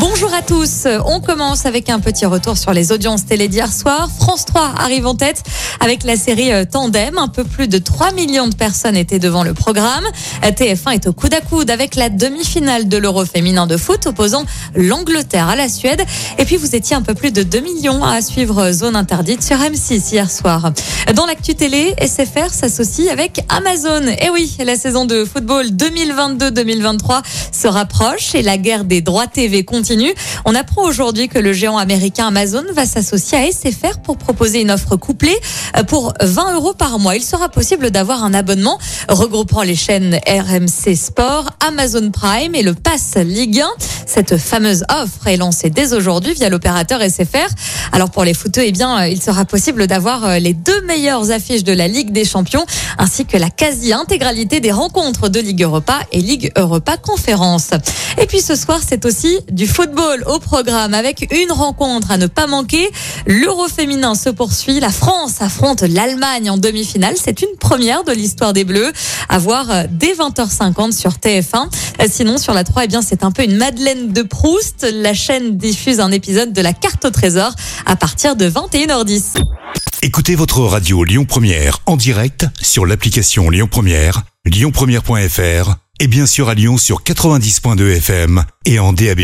Bonjour à tous. On commence avec un petit retour sur les audiences télé d'hier soir. France 3 arrive en tête avec la série euh, Tandem. Un peu plus de 3 millions de personnes étaient devant le programme. Euh, TF1 est au coude à coude avec la demi-finale de l'Euro féminin de foot opposant l'Angleterre à la Suède. Et puis vous étiez un peu plus de 2 millions à suivre Zone Interdite sur M6 hier soir. Dans l'actu télé, SFR s'associe avec Amazon. Et oui, la saison de football 2022-2023 se rapproche et la guerre des droits TV continue. On apprend aujourd'hui que le géant américain Amazon va s'associer à SFR pour proposer une offre couplée euh, pour 20 euros par mois. Il sera possible d'avoir un abonnement regroupant les chaînes RMC Sport, Amazon Prime et le Pass Ligue 1. Cette fameuse offre est lancée dès aujourd'hui via l'opérateur SFR. Alors pour les footeux, eh bien, euh, il sera possible d'avoir euh, les deux meilleures affiches de la Ligue des Champions ainsi que la quasi-intégralité des rencontres de Ligue Europa et Ligue Europa Conférence. Et puis ce soir, c'est aussi du football au programme avec une rencontre à ne pas manquer. L'Euro féminin se poursuit. La France affronte l'Allemagne en demi-finale. C'est une première de l'histoire des Bleus à voir euh, dès 20h50 sur TF1. Euh, Sinon, sur la 3, eh bien, c'est un peu une Madeleine de Proust. La chaîne diffuse un épisode de la carte au trésor à partir de 21h10. Écoutez votre radio Lyon Première en direct sur l'application Lyon Première, lyonpremière.fr et bien sûr à Lyon sur 90.2 FM et en DAB+.